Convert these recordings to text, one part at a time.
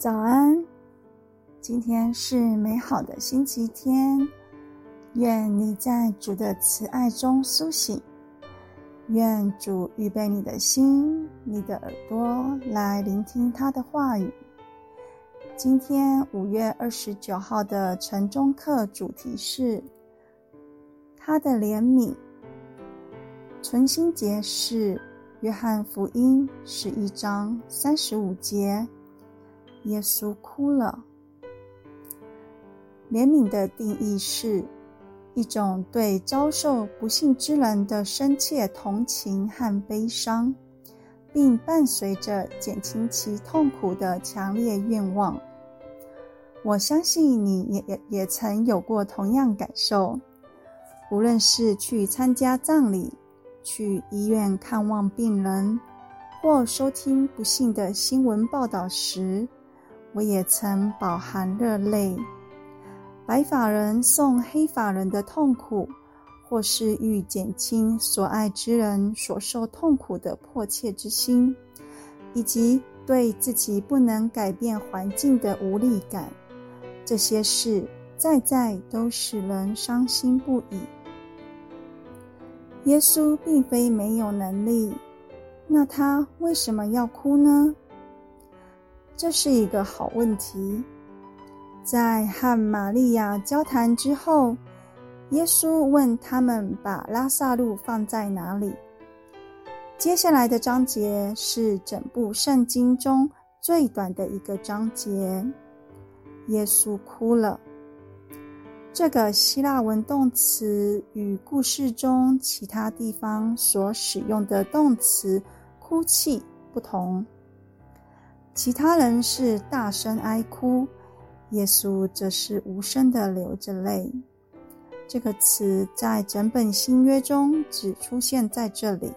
早安，今天是美好的星期天，愿你在主的慈爱中苏醒，愿主预备你的心、你的耳朵来聆听他的话语。今天五月二十九号的晨钟课主题是他的怜悯。存心节是约翰福音十一章三十五节，耶稣哭了。怜悯的定义是一种对遭受不幸之人的深切同情和悲伤，并伴随着减轻其痛苦的强烈愿望。我相信你也也也曾有过同样感受，无论是去参加葬礼。去医院看望病人，或收听不幸的新闻报道时，我也曾饱含热泪。白发人送黑发人的痛苦，或是欲减轻所爱之人所受痛苦的迫切之心，以及对自己不能改变环境的无力感，这些事在在都使人伤心不已。耶稣并非没有能力，那他为什么要哭呢？这是一个好问题。在和玛利亚交谈之后，耶稣问他们把拉撒路放在哪里。接下来的章节是整部圣经中最短的一个章节。耶稣哭了。这个希腊文动词与故事中其他地方所使用的动词“哭泣”不同。其他人是大声哀哭，耶稣则是无声的流着泪。这个词在整本新约中只出现在这里。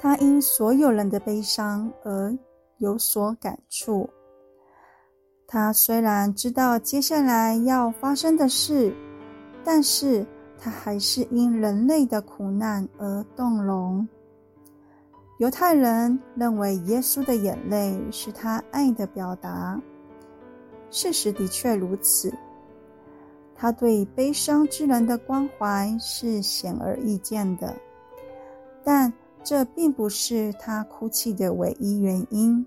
他因所有人的悲伤而有所感触。他虽然知道接下来要发生的事，但是他还是因人类的苦难而动容。犹太人认为耶稣的眼泪是他爱的表达，事实的确如此。他对悲伤之人的关怀是显而易见的，但这并不是他哭泣的唯一原因。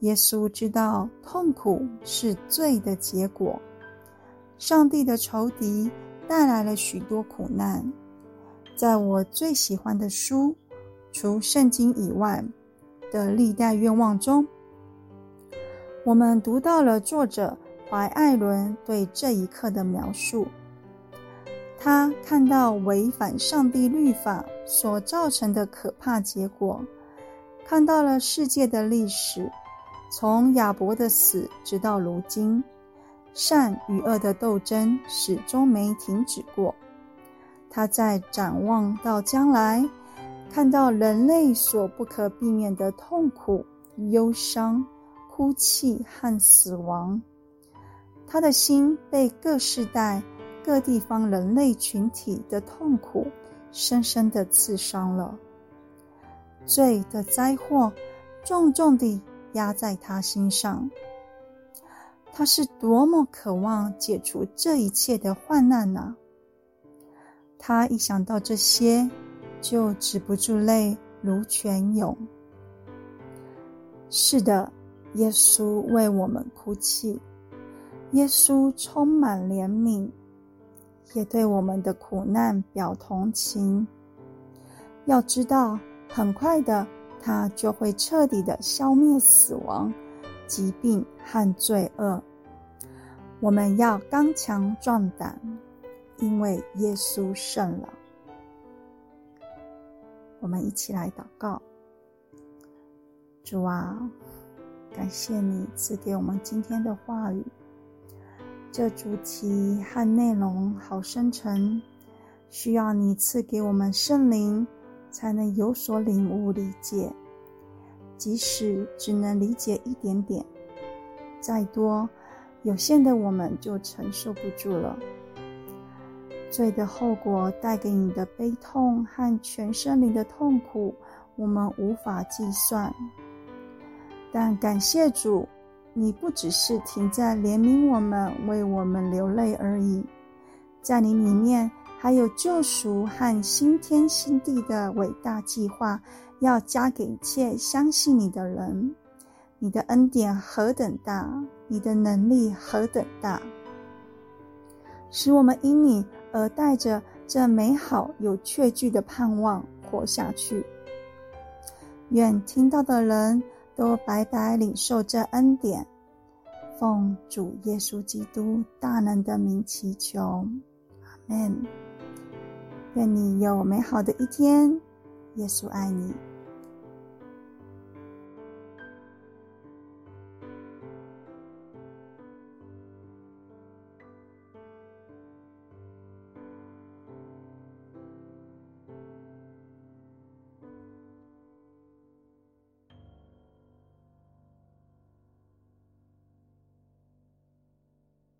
耶稣知道痛苦是罪的结果，上帝的仇敌带来了许多苦难。在我最喜欢的书，除圣经以外的历代愿望中，我们读到了作者怀爱伦对这一刻的描述。他看到违反上帝律法所造成的可怕结果，看到了世界的历史。从亚伯的死直到如今，善与恶的斗争始终没停止过。他在展望到将来，看到人类所不可避免的痛苦、忧伤、哭泣和死亡。他的心被各世代、各地方人类群体的痛苦深深地刺伤了。罪的灾祸重重地压在他心上，他是多么渴望解除这一切的患难呢？他一想到这些，就止不住泪如泉涌。是的，耶稣为我们哭泣，耶稣充满怜悯，也对我们的苦难表同情。要知道，很快的。他就会彻底的消灭死亡、疾病和罪恶。我们要刚强壮胆，因为耶稣胜了。我们一起来祷告：主啊，感谢你赐给我们今天的话语。这主题和内容好深沉，需要你赐给我们圣灵。才能有所领悟理解，即使只能理解一点点，再多有限的我们就承受不住了。罪的后果带给你的悲痛和全生灵的痛苦，我们无法计算。但感谢主，你不只是停在怜悯我们、为我们流泪而已，在你里面还有救赎和新天新地的伟大计划，要加给一切相信你的人。你的恩典何等大，你的能力何等大，使我们因你而带着这美好有确据的盼望活下去。愿听到的人。都白白领受这恩典，奉主耶稣基督大能的名祈求，阿门。愿你有美好的一天，耶稣爱你。